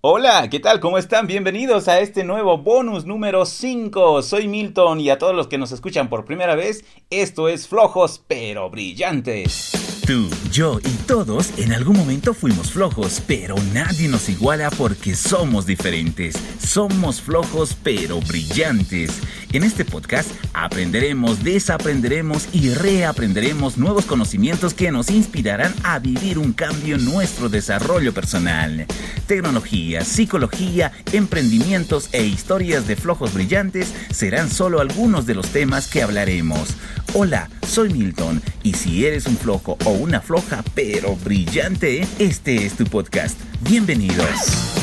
Hola, ¿qué tal? ¿Cómo están? Bienvenidos a este nuevo bonus número 5. Soy Milton y a todos los que nos escuchan por primera vez, esto es Flojos pero Brillantes. Tú, yo y todos en algún momento fuimos flojos, pero nadie nos iguala porque somos diferentes. Somos flojos pero brillantes. En este podcast aprenderemos, desaprenderemos y reaprenderemos nuevos conocimientos que nos inspirarán a vivir un cambio en nuestro desarrollo personal. Tecnología, psicología, emprendimientos e historias de flojos brillantes serán solo algunos de los temas que hablaremos. Hola, soy Milton y si eres un flojo o una floja pero brillante, este es tu podcast. Bienvenidos.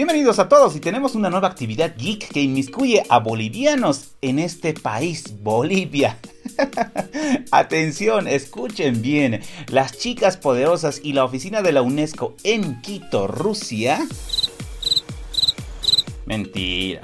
Bienvenidos a todos y tenemos una nueva actividad geek que inmiscuye a bolivianos en este país, Bolivia. Atención, escuchen bien. Las chicas poderosas y la oficina de la UNESCO en Quito, Rusia. Mentira.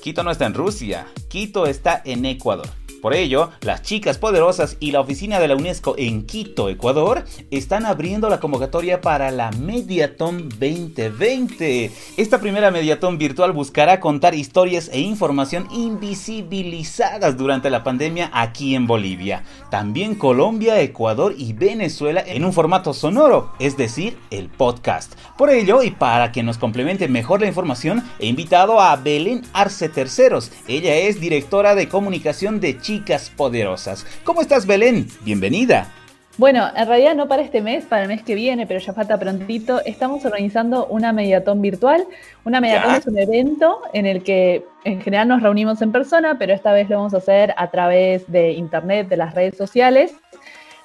Quito no está en Rusia, Quito está en Ecuador. Por ello, las chicas poderosas y la oficina de la UNESCO en Quito, Ecuador, están abriendo la convocatoria para la Mediaton 2020. Esta primera Mediaton virtual buscará contar historias e información invisibilizadas durante la pandemia aquí en Bolivia. También Colombia, Ecuador y Venezuela en un formato sonoro, es decir, el podcast. Por ello, y para que nos complemente mejor la información, he invitado a Belén Arce Terceros. Ella es directora de comunicación de Chile chicas poderosas. ¿Cómo estás, Belén? Bienvenida. Bueno, en realidad no para este mes, para el mes que viene, pero ya falta prontito, estamos organizando una mediatón virtual. Una mediatón es un evento en el que en general nos reunimos en persona, pero esta vez lo vamos a hacer a través de internet, de las redes sociales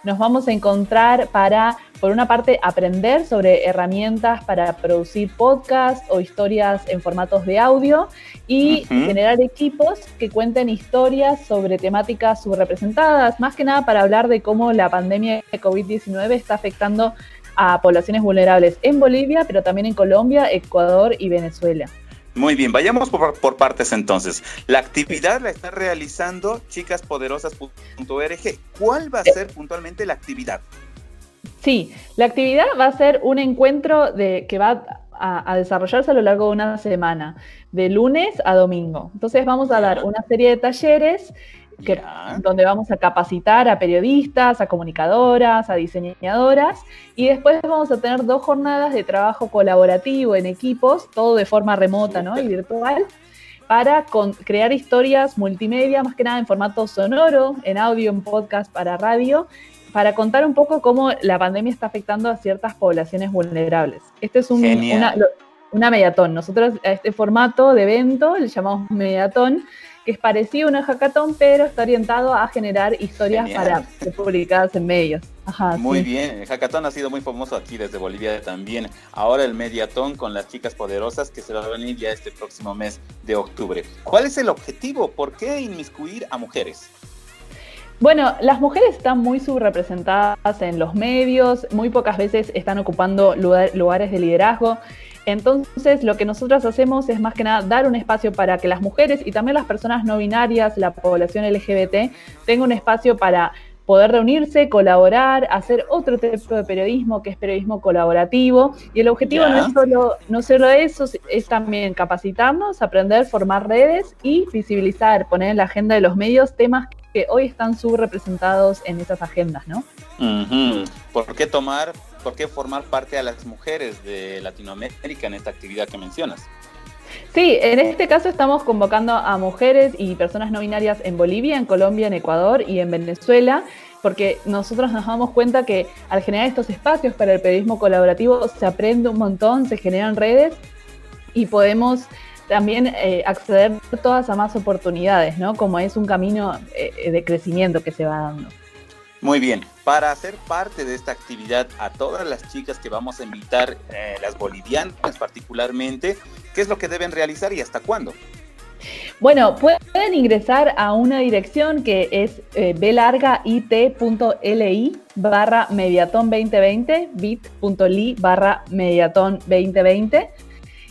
nos vamos a encontrar para, por una parte, aprender sobre herramientas para producir podcasts o historias en formatos de audio y generar equipos que cuenten historias sobre temáticas subrepresentadas, más que nada para hablar de cómo la pandemia de COVID-19 está afectando a poblaciones vulnerables en Bolivia, pero también en Colombia, Ecuador y Venezuela. Muy bien, vayamos por, partes entonces. La actividad la está realizando chicaspoderosas.org. ¿Cuál va a ser puntualmente la actividad? Sí, la actividad va a ser un encuentro de, que va a, a, desarrollarse a lo largo de una semana, de lunes a domingo. Entonces vamos a dar una serie de talleres donde vamos a capacitar a periodistas, a comunicadoras, a diseñadoras y después vamos a tener dos jornadas de trabajo colaborativo en equipos, todo de forma remota ¿no? y virtual, para crear historias multimedia, más que nada en formato sonoro, en audio, en podcast, para radio, para contar un poco cómo la pandemia está afectando a ciertas poblaciones vulnerables. Este es un, una, una mediatón. Nosotros a este formato de evento le llamamos mediatón que es parecido a una hackathon, pero está orientado a generar historias para ser publicadas en medios. muy bien, el hackathon ha sido muy famoso aquí desde Bolivia también. Ahora el mediatón con las chicas poderosas que se va a venir ya este próximo mes de octubre. ¿Cuál es el objetivo? ¿Por qué inmiscuir a mujeres? Bueno, las mujeres están muy subrepresentadas en los medios, muy pocas veces están ocupando lugares de liderazgo. Entonces, lo que nosotros hacemos es más que nada dar un espacio para que las mujeres y también las personas no binarias, la población LGBT, tengan un espacio para poder reunirse, colaborar, hacer otro tipo de periodismo que es periodismo colaborativo. Y el objetivo no es solo, no solo eso, es también capacitarnos, aprender, formar redes y visibilizar, poner en la agenda de los medios temas que hoy están subrepresentados en esas agendas, ¿no? ¿Por qué tomar ¿por qué formar parte a las mujeres de Latinoamérica en esta actividad que mencionas? Sí, en este caso estamos convocando a mujeres y personas no binarias en Bolivia, en Colombia, en Ecuador y en Venezuela, porque nosotros nos damos cuenta que al generar estos espacios para el periodismo colaborativo se aprende un montón, se generan redes y podemos también eh, acceder todas a más oportunidades, ¿no? Como es un camino eh, de crecimiento que se va dando. Muy bien, para hacer parte de esta actividad a todas las chicas que vamos a invitar, eh, las bolivianas particularmente, ¿qué es lo que deben realizar y hasta cuándo? Bueno, pueden ingresar a una dirección que es eh, belargait.li barra mediaton 2020, bit.ly barra mediaton 2020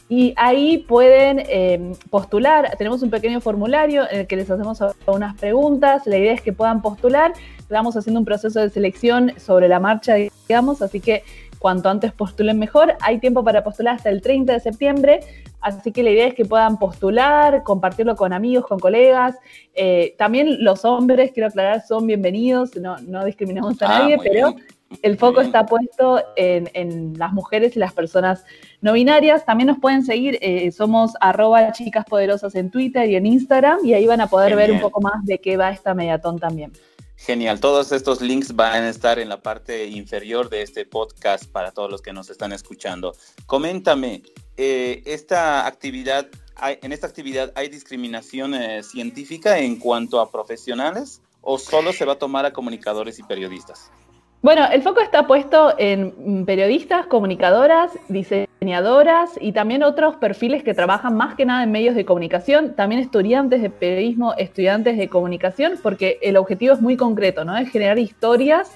y ahí pueden em, postular. Tenemos un pequeño formulario en el que les hacemos unas preguntas. La idea es que puedan postular estamos haciendo un proceso de selección sobre la marcha, digamos, así que cuanto antes postulen mejor. Hay tiempo para postular hasta el 30 de septiembre, así que la idea es que puedan postular, compartirlo con amigos, con colegas. Eh, también los hombres, quiero aclarar, son bienvenidos, no, no discriminamos a ah, nadie, pero el foco está puesto en, las mujeres y las personas no binarias. También nos pueden seguir, eh, somos arroba chicas poderosas en Twitter y en Instagram, y ahí van a poder ver un poco más de qué va esta mediatón también. Genial, todos estos links van a estar en la parte inferior de este podcast para todos los que nos están escuchando. Coméntame, eh, esta actividad, en esta actividad hay discriminación eh, científica en cuanto a profesionales o solo se va a tomar a comunicadores y periodistas? Bueno, el foco está puesto en periodistas, comunicadoras, diseñadoras y también otros perfiles que trabajan más que nada en medios de comunicación, también estudiantes de periodismo, estudiantes de comunicación, porque el objetivo es muy concreto, ¿no? Es generar historias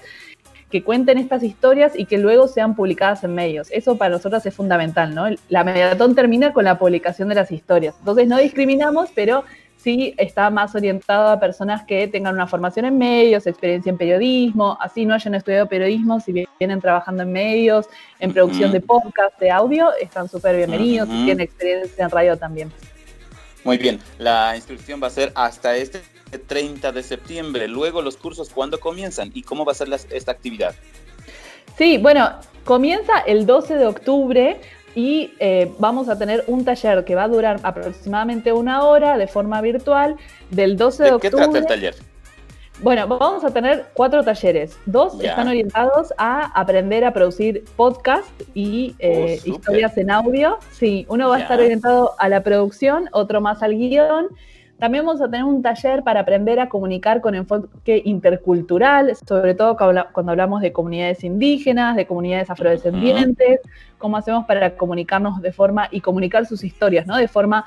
que cuenten estas historias y que luego sean publicadas en medios. Eso para nosotros es fundamental, ¿no? La mediatón termina con la publicación de las historias. Entonces no discriminamos, pero sí está más orientado a personas que tengan una formación en medios, experiencia en periodismo, así no hayan estudiado periodismo, si vienen trabajando en medios, en producción de podcast, de audio, están súper bienvenidos, y tienen experiencia en radio también. Muy bien, la inscripción va a ser hasta este 30 de septiembre. Luego los cursos, ¿cuándo comienzan y cómo va a ser esta actividad? Sí, bueno, comienza el 12 de octubre y eh, vamos a tener un taller que va a durar aproximadamente una hora de forma virtual del 12 de, octubre. ¿Qué trata el taller? Bueno, vamos a tener cuatro talleres. Dos están orientados a aprender a producir podcast y eh, oh, historias en audio. Sí, uno va a estar orientado a la producción, otro más al guion también vamos a tener un taller para aprender a comunicar con enfoque intercultural, sobre todo cuando hablamos de comunidades indígenas, de comunidades afrodescendientes, cómo hacemos para comunicarnos de forma y comunicar sus historias, ¿no? De forma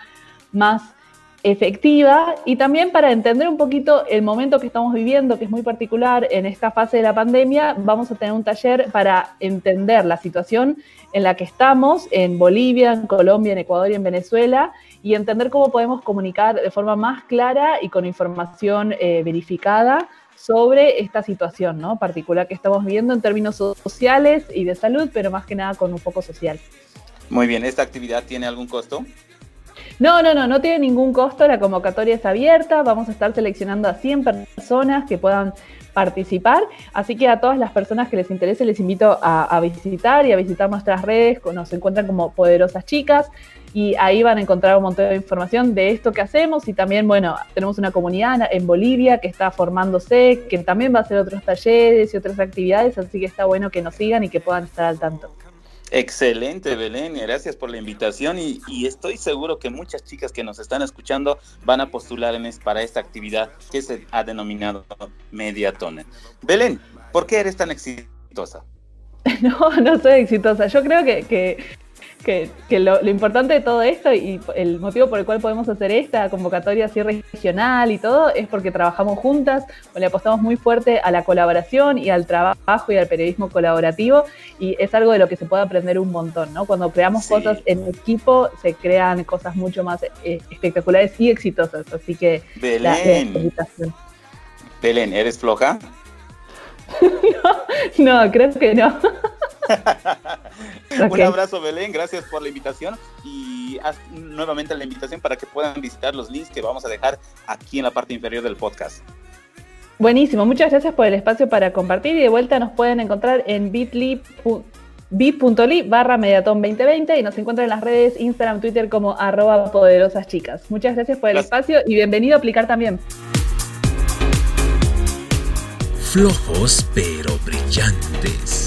más efectiva y también para entender un poquito el momento que estamos viviendo, que es muy particular en esta fase de la pandemia, vamos a tener un taller para entender la situación en la que estamos en Bolivia, en Colombia, en Ecuador y en Venezuela y entender cómo podemos comunicar de forma más clara y con información eh, verificada sobre esta situación ¿no? particular que estamos viviendo en términos sociales y de salud, pero más que nada con un foco social. Muy bien, ¿esta actividad tiene algún costo? No, no, no, no tiene ningún costo, la convocatoria es abierta, vamos a estar seleccionando a 100 personas que puedan participar, así que a todas las personas que les interese les invito a, a visitar y a visitar nuestras redes, nos encuentran como Poderosas Chicas, y ahí van a encontrar un montón de información de esto que hacemos y también, bueno, tenemos una comunidad en Bolivia que está formándose, que también va a hacer otros talleres y otras actividades, así que está bueno que nos sigan y que puedan estar al tanto. Excelente, Belén, gracias por la invitación y, estoy seguro que muchas chicas que nos están escuchando van a postular para esta actividad que se ha denominado Mediatone. Belén, ¿por qué eres tan exitosa? No, no soy exitosa. Yo creo que, lo, importante de todo esto y el motivo por el cual podemos hacer esta convocatoria así regional y todo es porque trabajamos juntas, le apostamos muy fuerte a la colaboración y al trabajo y al periodismo colaborativo y es algo de lo que se puede aprender un montón, ¿no? Cuando creamos cosas en equipo se crean cosas mucho más eh, espectaculares y exitosas, así que Belén, Belén, ¿eres floja? no, no, creo que no. Un abrazo, Belén. Gracias por la invitación. Y haz nuevamente la invitación para que puedan visitar los links que vamos a dejar aquí en la parte inferior del podcast. Buenísimo, muchas gracias por el espacio para compartir y de vuelta nos pueden encontrar en bit.ly barra Mediatón 2020 y nos encuentran en las redes Instagram, Twitter como arroba poderosas chicas. Muchas gracias por el espacio y bienvenido a aplicar también. Flojos pero brillantes